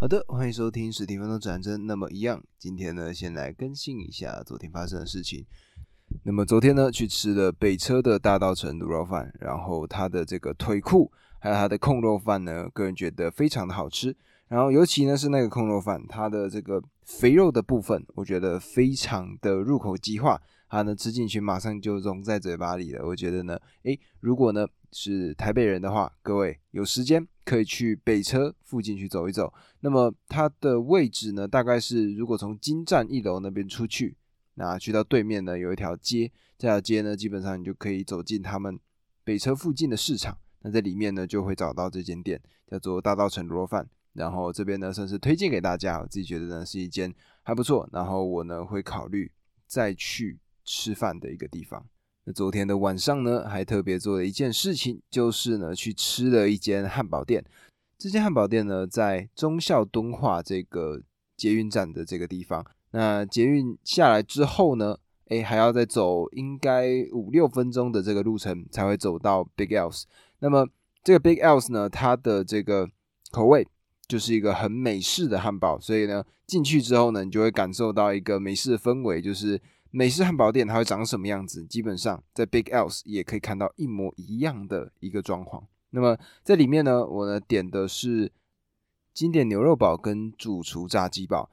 好的，欢迎收听十分钟战争。那么一样，今天呢，先来更新一下昨天发生的事情。那么昨天呢，去吃了北车的大稻城卤肉饭，然后它的这个腿裤还有它的控肉饭呢，个人觉得非常的好吃。然后尤其呢是那个控肉饭，它的这个肥肉的部分，我觉得非常的入口即化，它呢吃进去马上就融在嘴巴里了。我觉得呢，诶，如果呢是台北人的话，各位有时间。可以去北车附近去走一走。那么它的位置呢，大概是如果从金站一楼那边出去，那去到对面呢有一条街，这条街呢基本上你就可以走进他们北车附近的市场。那在里面呢就会找到这间店，叫做大道城卤肉饭。然后这边呢算是推荐给大家，我自己觉得呢是一间还不错。然后我呢会考虑再去吃饭的一个地方。昨天的晚上呢，还特别做了一件事情，就是呢去吃了一间汉堡店。这间汉堡店呢，在忠孝敦化这个捷运站的这个地方。那捷运下来之后呢，哎，还要再走应该五六分钟的这个路程，才会走到 Big Else。那么这个 Big Else 呢，它的这个口味就是一个很美式的汉堡，所以呢进去之后呢，你就会感受到一个美式的氛围，就是。美式汉堡店它会长什么样子？基本上在 Big Else 也可以看到一模一样的一个装潢。那么在里面呢，我呢点的是经典牛肉堡跟主厨炸鸡堡。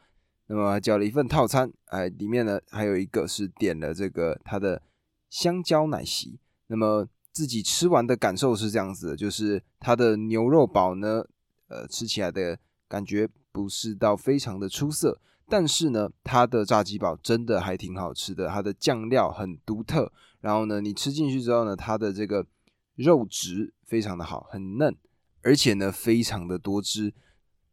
那么叫了一份套餐，哎，里面呢还有一个是点了这个它的香蕉奶昔。那么自己吃完的感受是这样子的，就是它的牛肉堡呢，呃，吃起来的感觉不是到非常的出色。但是呢，它的炸鸡堡真的还挺好吃的，它的酱料很独特。然后呢，你吃进去之后呢，它的这个肉质非常的好，很嫩，而且呢非常的多汁。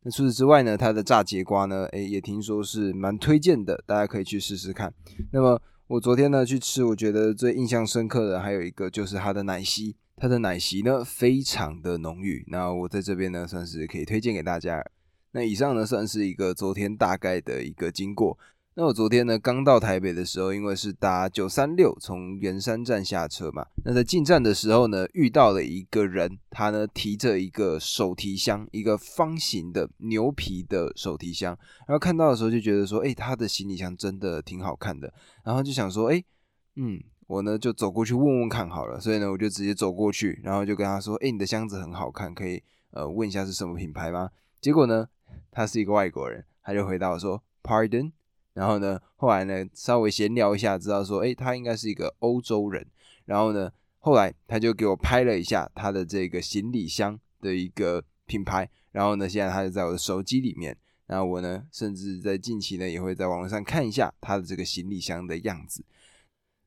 那除此之外呢，它的炸节瓜呢，诶也听说是蛮推荐的，大家可以去试试看。那么我昨天呢去吃，我觉得最印象深刻的还有一个就是它的奶昔，它的奶昔呢非常的浓郁。那我在这边呢算是可以推荐给大家。那以上呢算是一个昨天大概的一个经过。那我昨天呢刚到台北的时候，因为是搭九三六从圆山站下车嘛，那在进站的时候呢遇到了一个人，他呢提着一个手提箱，一个方形的牛皮的手提箱，然后看到的时候就觉得说，哎，他的行李箱真的挺好看的，然后就想说，哎，嗯，我呢就走过去问问看好了，所以呢我就直接走过去，然后就跟他说，哎，你的箱子很好看，可以呃问一下是什么品牌吗？结果呢？他是一个外国人，他就回答我说：“Pardon。”然后呢，后来呢，稍微闲聊一下，知道说，哎，他应该是一个欧洲人。然后呢，后来他就给我拍了一下他的这个行李箱的一个品牌。然后呢，现在他就在我的手机里面。然后我呢，甚至在近期呢，也会在网络上看一下他的这个行李箱的样子。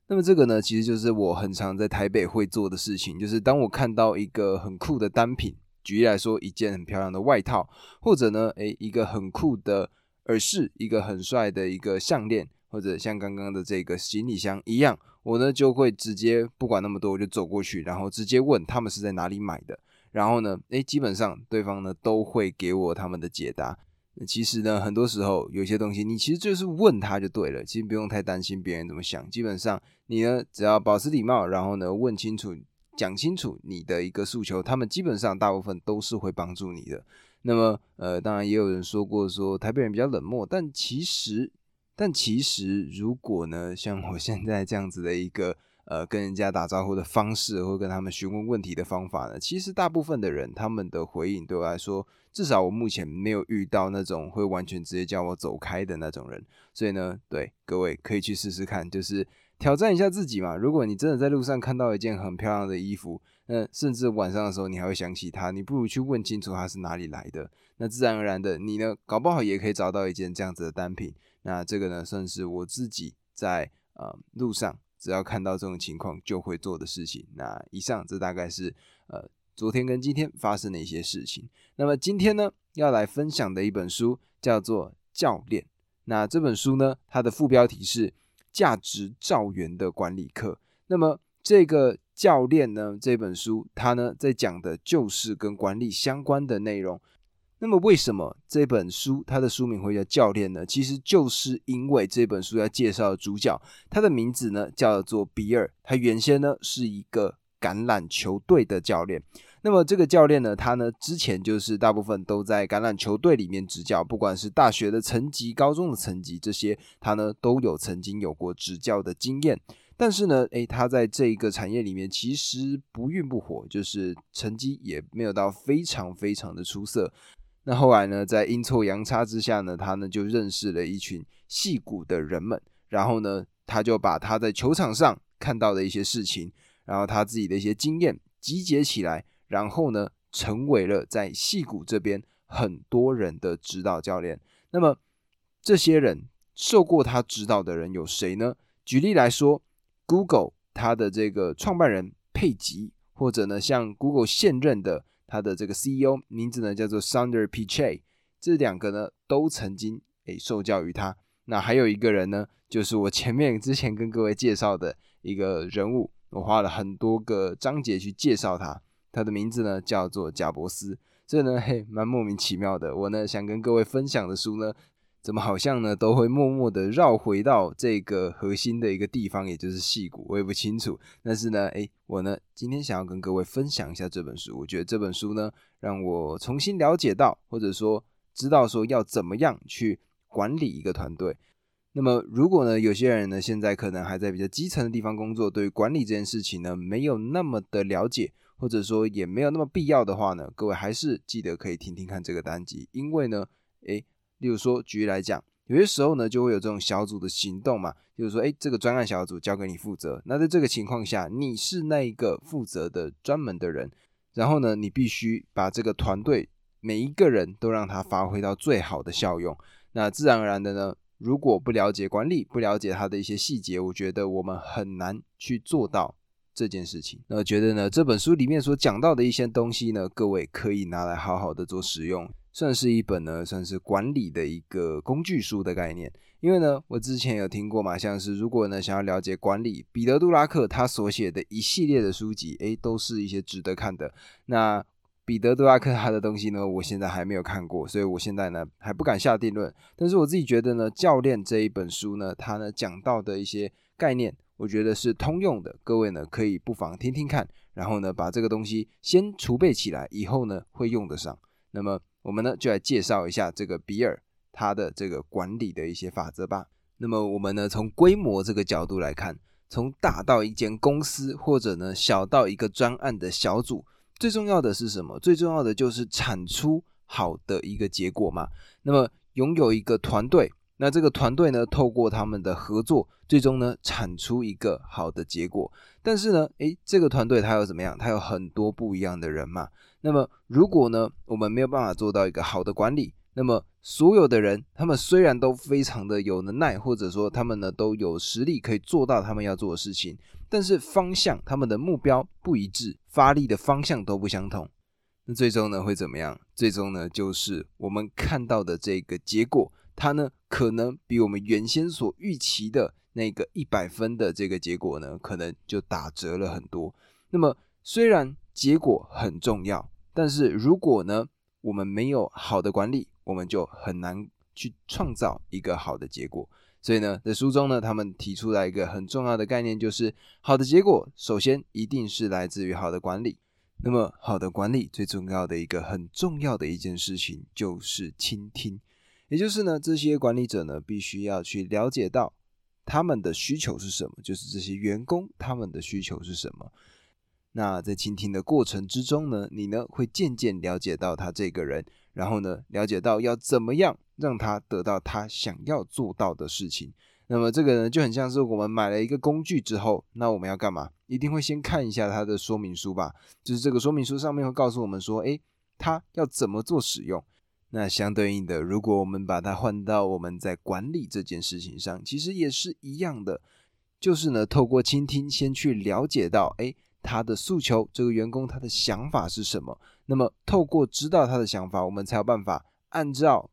那么这个呢，其实就是我很常在台北会做的事情，就是当我看到一个很酷的单品。举例来说，一件很漂亮的外套，或者呢，诶，一个很酷的耳饰，一个很帅的一个项链，或者像刚刚的这个行李箱一样，我呢就会直接不管那么多，我就走过去，然后直接问他们是在哪里买的，然后呢，诶，基本上对方呢都会给我他们的解答。其实呢，很多时候有些东西你其实就是问他就对了，其实不用太担心别人怎么想，基本上你呢只要保持礼貌，然后呢问清楚。讲清楚你的一个诉求，他们基本上大部分都是会帮助你的。那么，呃，当然也有人说过说台北人比较冷漠，但其实，但其实如果呢，像我现在这样子的一个呃跟人家打招呼的方式，或跟他们询问问题的方法呢，其实大部分的人他们的回应对我来说，至少我目前没有遇到那种会完全直接叫我走开的那种人。所以呢，对各位可以去试试看，就是。挑战一下自己嘛！如果你真的在路上看到一件很漂亮的衣服，那甚至晚上的时候你还会想起它，你不如去问清楚它是哪里来的。那自然而然的，你呢，搞不好也可以找到一件这样子的单品。那这个呢，算是我自己在呃路上只要看到这种情况就会做的事情。那以上这大概是呃昨天跟今天发生的一些事情。那么今天呢，要来分享的一本书叫做《教练》。那这本书呢，它的副标题是。价值造元的管理课。那么这个教练呢？这本书他呢在讲的就是跟管理相关的内容。那么为什么这本书它的书名会叫教练呢？其实就是因为这本书要介绍的主角，他的名字呢叫做比尔。他原先呢是一个橄榄球队的教练。那么这个教练呢，他呢之前就是大部分都在橄榄球队里面执教，不管是大学的层级、高中的层级，这些他呢都有曾经有过执教的经验。但是呢，诶，他在这一个产业里面其实不愠不火，就是成绩也没有到非常非常的出色。那后来呢，在阴错阳差之下呢，他呢就认识了一群戏骨的人们，然后呢，他就把他在球场上看到的一些事情，然后他自己的一些经验集结起来，然后呢，成为了在戏骨这边很多人的指导教练。那么这些人受过他指导的人有谁呢？举例来说。Google 它的这个创办人佩吉，或者呢像 Google 现任的他的这个 CEO 名字呢叫做 Sundar Pichai，这两个呢都曾经诶受教于他。那还有一个人呢，就是我前面之前跟各位介绍的一个人物，我花了很多个章节去介绍他，他的名字呢叫做贾伯斯。这呢嘿蛮莫名其妙的，我呢想跟各位分享的书呢。怎么好像呢，都会默默的绕回到这个核心的一个地方，也就是戏骨，我也不清楚。但是呢，诶，我呢今天想要跟各位分享一下这本书。我觉得这本书呢，让我重新了解到，或者说知道说要怎么样去管理一个团队。那么，如果呢有些人呢现在可能还在比较基层的地方工作，对于管理这件事情呢没有那么的了解，或者说也没有那么必要的话呢，各位还是记得可以听听看这个单集，因为呢，诶。例如说，举例来讲，有些时候呢，就会有这种小组的行动嘛，就是说，哎，这个专案小组交给你负责。那在这个情况下，你是那一个负责的专门的人，然后呢，你必须把这个团队每一个人都让他发挥到最好的效用。那自然而然的呢，如果不了解管理，不了解他的一些细节，我觉得我们很难去做到这件事情。那觉得呢，这本书里面所讲到的一些东西呢，各位可以拿来好好的做使用。算是一本呢，算是管理的一个工具书的概念。因为呢，我之前有听过嘛，像是如果呢想要了解管理，彼得·杜拉克他所写的一系列的书籍，诶，都是一些值得看的。那彼得·杜拉克他的东西呢，我现在还没有看过，所以我现在呢还不敢下定论。但是我自己觉得呢，教练这一本书呢，他呢讲到的一些概念，我觉得是通用的。各位呢可以不妨听听看，然后呢把这个东西先储备起来，以后呢会用得上。那么。我们呢就来介绍一下这个比尔他的这个管理的一些法则吧。那么我们呢从规模这个角度来看，从大到一间公司，或者呢小到一个专案的小组，最重要的是什么？最重要的就是产出好的一个结果嘛。那么拥有一个团队，那这个团队呢透过他们的合作，最终呢产出一个好的结果。但是呢，诶，这个团队它有怎么样？它有很多不一样的人嘛。那么，如果呢，我们没有办法做到一个好的管理，那么所有的人，他们虽然都非常的有能耐，或者说他们呢都有实力可以做到他们要做的事情，但是方向、他们的目标不一致，发力的方向都不相同，那最终呢会怎么样？最终呢就是我们看到的这个结果，它呢可能比我们原先所预期的那个一百分的这个结果呢，可能就打折了很多。那么虽然。结果很重要，但是如果呢，我们没有好的管理，我们就很难去创造一个好的结果。所以呢，在书中呢，他们提出来一个很重要的概念，就是好的结果首先一定是来自于好的管理。那么，好的管理最重要的一个很重要的一件事情就是倾听，也就是呢，这些管理者呢，必须要去了解到他们的需求是什么，就是这些员工他们的需求是什么。那在倾听的过程之中呢，你呢会渐渐了解到他这个人，然后呢了解到要怎么样让他得到他想要做到的事情。那么这个呢就很像是我们买了一个工具之后，那我们要干嘛？一定会先看一下它的说明书吧？就是这个说明书上面会告诉我们说，诶，它要怎么做使用。那相对应的，如果我们把它换到我们在管理这件事情上，其实也是一样的，就是呢透过倾听先去了解到，诶。他的诉求，这个员工他的想法是什么？那么透过知道他的想法，我们才有办法按照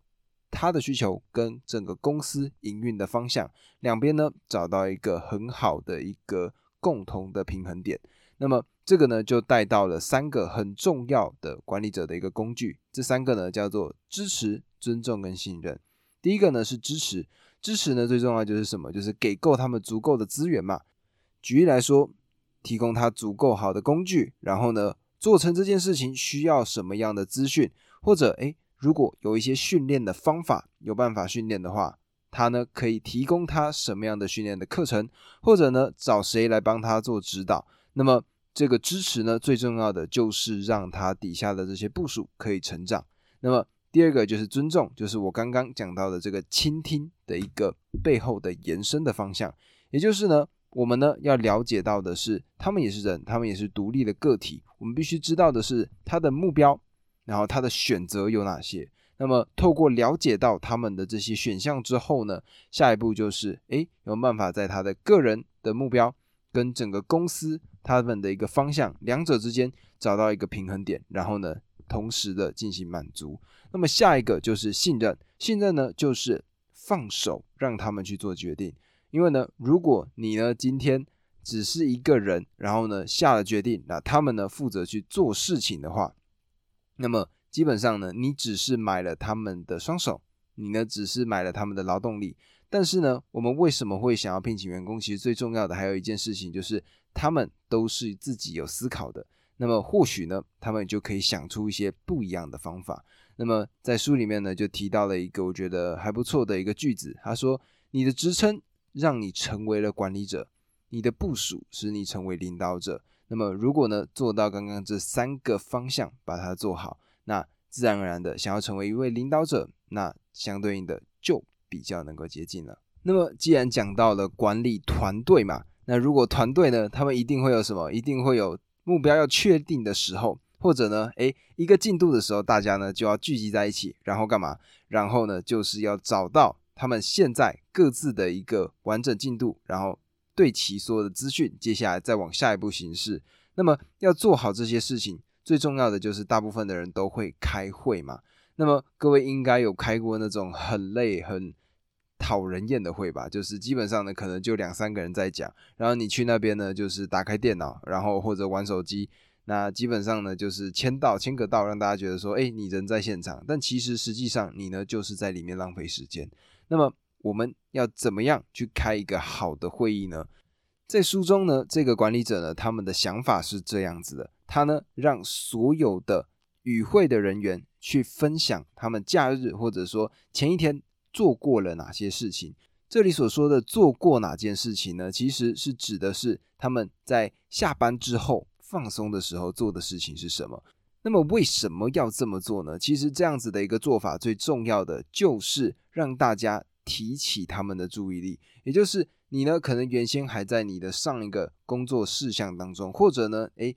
他的需求跟整个公司营运的方向两边呢找到一个很好的一个共同的平衡点。那么这个呢就带到了三个很重要的管理者的一个工具，这三个呢叫做支持、尊重跟信任。第一个呢是支持，支持呢最重要就是什么？就是给够他们足够的资源嘛。举例来说。提供他足够好的工具，然后呢，做成这件事情需要什么样的资讯，或者诶，如果有一些训练的方法，有办法训练的话，他呢可以提供他什么样的训练的课程，或者呢找谁来帮他做指导。那么这个支持呢，最重要的就是让他底下的这些部署可以成长。那么第二个就是尊重，就是我刚刚讲到的这个倾听的一个背后的延伸的方向，也就是呢。我们呢要了解到的是，他们也是人，他们也是独立的个体。我们必须知道的是他的目标，然后他的选择有哪些。那么透过了解到他们的这些选项之后呢，下一步就是诶，有办法在他的个人的目标跟整个公司他们的一个方向两者之间找到一个平衡点，然后呢同时的进行满足。那么下一个就是信任，信任呢就是放手让他们去做决定。因为呢，如果你呢今天只是一个人，然后呢下了决定，那他们呢负责去做事情的话，那么基本上呢，你只是买了他们的双手，你呢只是买了他们的劳动力。但是呢，我们为什么会想要聘请员工？其实最重要的还有一件事情，就是他们都是自己有思考的。那么或许呢，他们就可以想出一些不一样的方法。那么在书里面呢，就提到了一个我觉得还不错的一个句子，他说：“你的职称。”让你成为了管理者，你的部署使你成为领导者。那么，如果呢做到刚刚这三个方向，把它做好，那自然而然的想要成为一位领导者，那相对应的就比较能够接近了。那么，既然讲到了管理团队嘛，那如果团队呢，他们一定会有什么？一定会有目标要确定的时候，或者呢，诶，一个进度的时候，大家呢就要聚集在一起，然后干嘛？然后呢，就是要找到。他们现在各自的一个完整进度，然后对其所有的资讯，接下来再往下一步行事。那么要做好这些事情，最重要的就是大部分的人都会开会嘛。那么各位应该有开过那种很累、很讨人厌的会吧？就是基本上呢，可能就两三个人在讲，然后你去那边呢，就是打开电脑，然后或者玩手机。那基本上呢，就是签到签个到，让大家觉得说，哎，你人在现场，但其实实际上你呢，就是在里面浪费时间。那么我们要怎么样去开一个好的会议呢？在书中呢，这个管理者呢，他们的想法是这样子的：他呢，让所有的与会的人员去分享他们假日或者说前一天做过了哪些事情。这里所说的做过哪件事情呢？其实是指的是他们在下班之后放松的时候做的事情是什么。那么为什么要这么做呢？其实这样子的一个做法，最重要的就是让大家提起他们的注意力，也就是你呢，可能原先还在你的上一个工作事项当中，或者呢，诶，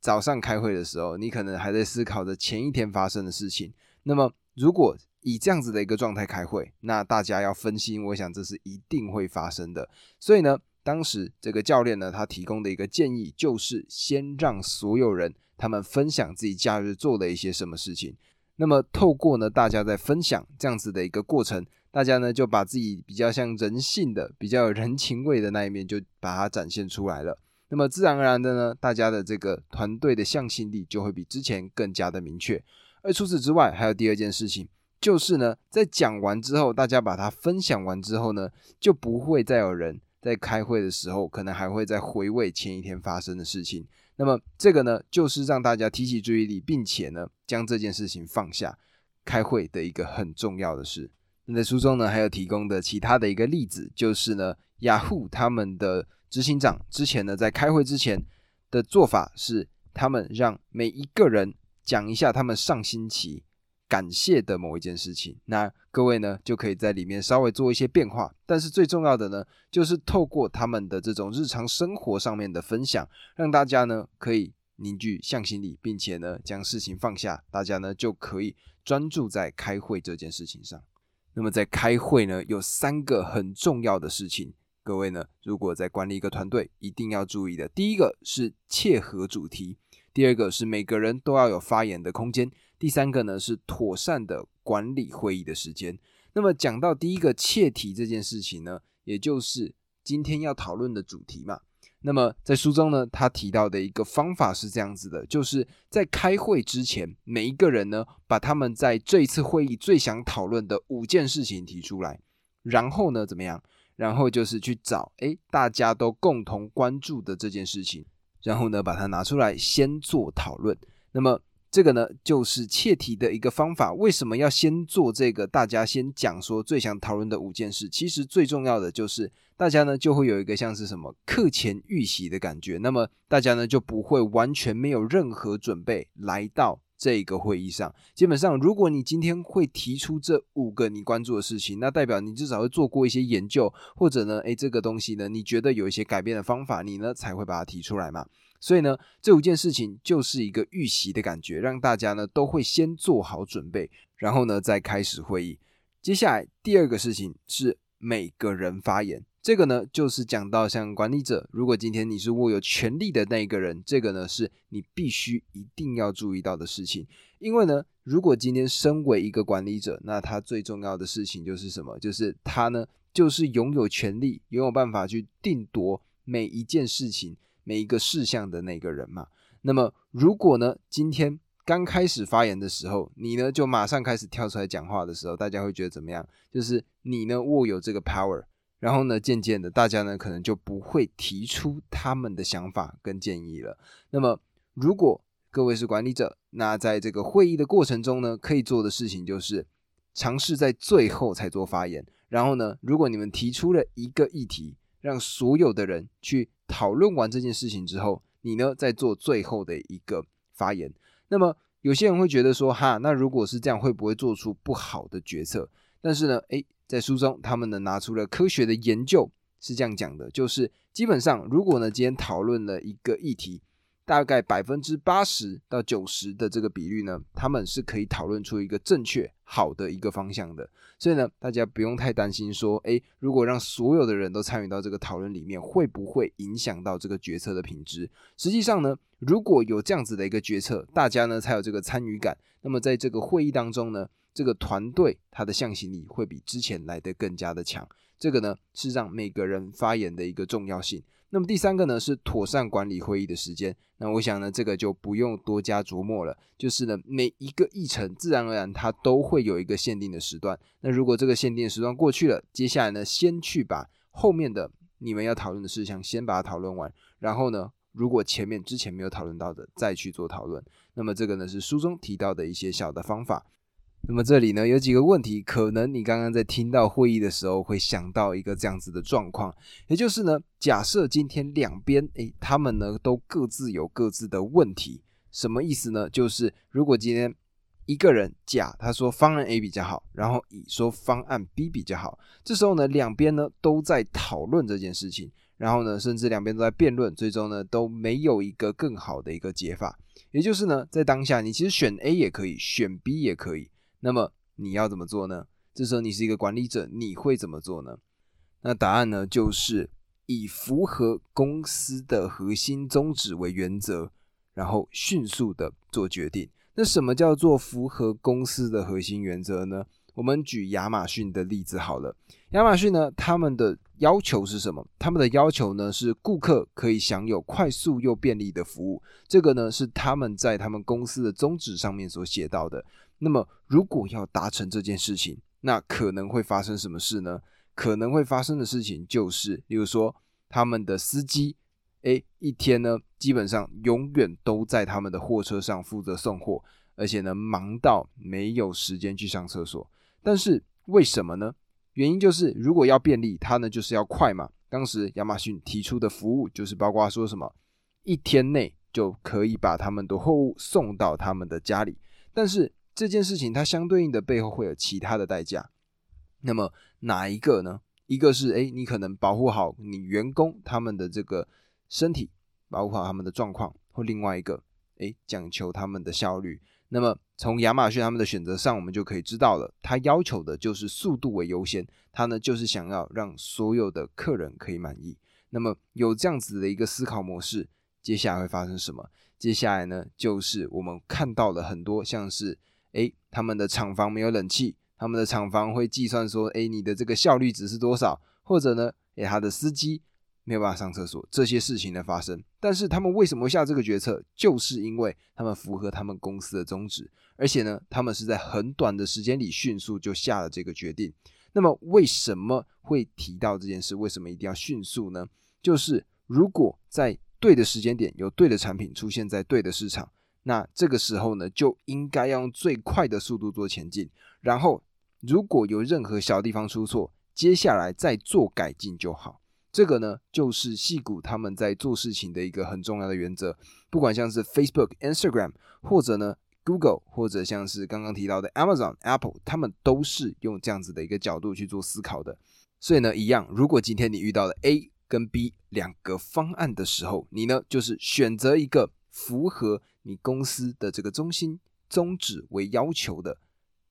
早上开会的时候，你可能还在思考着前一天发生的事情。那么如果以这样子的一个状态开会，那大家要分心，我想这是一定会发生的。所以呢，当时这个教练呢，他提供的一个建议就是先让所有人。他们分享自己假日做了一些什么事情，那么透过呢大家在分享这样子的一个过程，大家呢就把自己比较像人性的、比较有人情味的那一面就把它展现出来了。那么自然而然的呢，大家的这个团队的向心力就会比之前更加的明确。而除此之外，还有第二件事情，就是呢在讲完之后，大家把它分享完之后呢，就不会再有人在开会的时候可能还会在回味前一天发生的事情。那么这个呢，就是让大家提起注意力，并且呢，将这件事情放下，开会的一个很重要的事。那在书中呢，还有提供的其他的一个例子，就是呢，雅虎他们的执行长之前呢，在开会之前的做法是，他们让每一个人讲一下他们上星期。感谢的某一件事情，那各位呢就可以在里面稍微做一些变化，但是最重要的呢，就是透过他们的这种日常生活上面的分享，让大家呢可以凝聚向心力，并且呢将事情放下，大家呢就可以专注在开会这件事情上。那么在开会呢，有三个很重要的事情，各位呢如果在管理一个团队，一定要注意的。第一个是切合主题，第二个是每个人都要有发言的空间。第三个呢是妥善的管理会议的时间。那么讲到第一个切题这件事情呢，也就是今天要讨论的主题嘛。那么在书中呢，他提到的一个方法是这样子的，就是在开会之前，每一个人呢把他们在这一次会议最想讨论的五件事情提出来，然后呢怎么样？然后就是去找诶大家都共同关注的这件事情。然后呢把它拿出来先做讨论。那么这个呢就是切题的一个方法。为什么要先做这个？大家先讲说最想讨论的五件事。其实最重要的就是大家呢就会有一个像是什么课前预习的感觉。那么大家呢就不会完全没有任何准备来到。这个会议上，基本上，如果你今天会提出这五个你关注的事情，那代表你至少会做过一些研究，或者呢，诶，这个东西呢，你觉得有一些改变的方法，你呢才会把它提出来嘛。所以呢，这五件事情就是一个预习的感觉，让大家呢都会先做好准备，然后呢再开始会议。接下来第二个事情是每个人发言。这个呢，就是讲到像管理者，如果今天你是握有权力的那一个人，这个呢是你必须一定要注意到的事情。因为呢，如果今天身为一个管理者，那他最重要的事情就是什么？就是他呢，就是拥有权力，拥有办法去定夺每一件事情、每一个事项的那个人嘛。那么，如果呢，今天刚开始发言的时候，你呢就马上开始跳出来讲话的时候，大家会觉得怎么样？就是你呢握有这个 power。然后呢，渐渐的，大家呢可能就不会提出他们的想法跟建议了。那么，如果各位是管理者，那在这个会议的过程中呢，可以做的事情就是尝试在最后才做发言。然后呢，如果你们提出了一个议题，让所有的人去讨论完这件事情之后，你呢再做最后的一个发言。那么，有些人会觉得说，哈，那如果是这样，会不会做出不好的决策？但是呢，诶，在书中，他们呢拿出了科学的研究，是这样讲的，就是基本上，如果呢今天讨论了一个议题，大概百分之八十到九十的这个比率呢，他们是可以讨论出一个正确好的一个方向的。所以呢，大家不用太担心说，诶，如果让所有的人都参与到这个讨论里面，会不会影响到这个决策的品质？实际上呢，如果有这样子的一个决策，大家呢才有这个参与感。那么在这个会议当中呢？这个团队它的向心力会比之前来的更加的强，这个呢是让每个人发言的一个重要性。那么第三个呢是妥善管理会议的时间。那我想呢这个就不用多加琢磨了，就是呢每一个议程自然而然它都会有一个限定的时段。那如果这个限定时段过去了，接下来呢先去把后面的你们要讨论的事项先把它讨论完，然后呢如果前面之前没有讨论到的再去做讨论。那么这个呢是书中提到的一些小的方法。那么这里呢有几个问题，可能你刚刚在听到会议的时候会想到一个这样子的状况，也就是呢，假设今天两边诶，他们呢都各自有各自的问题，什么意思呢？就是如果今天一个人甲他说方案 A 比较好，然后乙说方案 B 比较好，这时候呢两边呢都在讨论这件事情，然后呢甚至两边都在辩论，最终呢都没有一个更好的一个解法，也就是呢在当下你其实选 A 也可以，选 B 也可以。那么你要怎么做呢？这时候你是一个管理者，你会怎么做呢？那答案呢，就是以符合公司的核心宗旨为原则，然后迅速的做决定。那什么叫做符合公司的核心原则呢？我们举亚马逊的例子好了。亚马逊呢，他们的要求是什么？他们的要求呢是顾客可以享有快速又便利的服务。这个呢是他们在他们公司的宗旨上面所写到的。那么，如果要达成这件事情，那可能会发生什么事呢？可能会发生的事情就是，例如说，他们的司机，诶，一天呢，基本上永远都在他们的货车上负责送货，而且呢，忙到没有时间去上厕所。但是为什么呢？原因就是，如果要便利，它呢就是要快嘛。当时亚马逊提出的服务就是包括说什么，一天内就可以把他们的货物送到他们的家里，但是。这件事情它相对应的背后会有其他的代价，那么哪一个呢？一个是哎，你可能保护好你员工他们的这个身体，保护好他们的状况，或另外一个哎，讲求他们的效率。那么从亚马逊他们的选择上，我们就可以知道了，他要求的就是速度为优先，他呢就是想要让所有的客人可以满意。那么有这样子的一个思考模式，接下来会发生什么？接下来呢，就是我们看到了很多像是。诶，他们的厂房没有冷气，他们的厂房会计算说，诶，你的这个效率值是多少？或者呢，诶，他的司机没有办法上厕所，这些事情的发生。但是他们为什么下这个决策？就是因为他们符合他们公司的宗旨，而且呢，他们是在很短的时间里迅速就下了这个决定。那么为什么会提到这件事？为什么一定要迅速呢？就是如果在对的时间点，有对的产品出现在对的市场，那这个时候呢，就应该要用最快的速度做前进。然后，如果有任何小地方出错，接下来再做改进就好。这个呢，就是戏骨他们在做事情的一个很重要的原则。不管像是 Facebook、Instagram，或者呢 Google，或者像是刚刚提到的 Amazon、Apple，他们都是用这样子的一个角度去做思考的。所以呢，一样，如果今天你遇到了 A 跟 B 两个方案的时候，你呢就是选择一个符合你公司的这个中心宗旨为要求的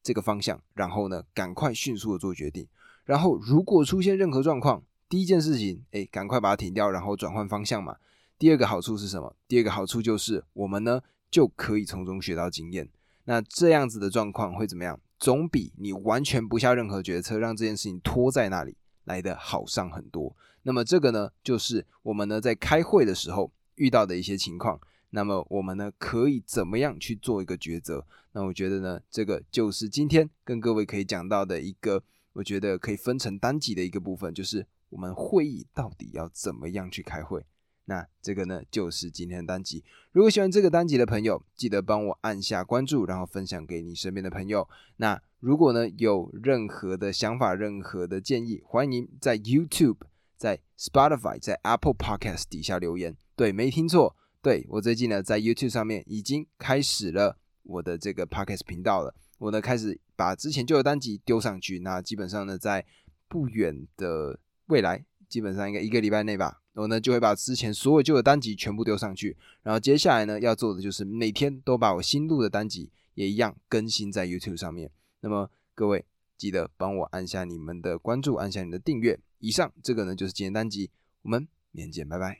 这个方向，然后呢赶快迅速的做决定。然后如果出现任何状况，第一件事情，哎，赶快把它停掉，然后转换方向嘛。第二个好处是什么？第二个好处就是我们呢就可以从中学到经验。那这样子的状况会怎么样？总比你完全不下任何决策，让这件事情拖在那里来的好上很多。那么这个呢，就是我们呢在开会的时候遇到的一些情况。那么我们呢可以怎么样去做一个抉择？那我觉得呢，这个就是今天跟各位可以讲到的一个，我觉得可以分成单集的一个部分，就是我们会议到底要怎么样去开会。那这个呢，就是今天的单集。如果喜欢这个单集的朋友，记得帮我按下关注，然后分享给你身边的朋友。那如果呢，有任何的想法、任何的建议，欢迎在 YouTube、在 Spotify、在 Apple Podcast 底下留言。对，没听错，对我最近呢，在 YouTube 上面已经开始了我的这个 Podcast 频道了。我呢，开始把之前旧的单集丢上去。那基本上呢，在不远的未来，基本上应该一个礼拜内吧。我呢就会把之前所有旧的单集全部丢上去，然后接下来呢要做的就是每天都把我新录的单集也一样更新在 YouTube 上面。那么各位记得帮我按下你们的关注，按下你的订阅。以上这个呢就是今天单集，我们明天见，拜拜。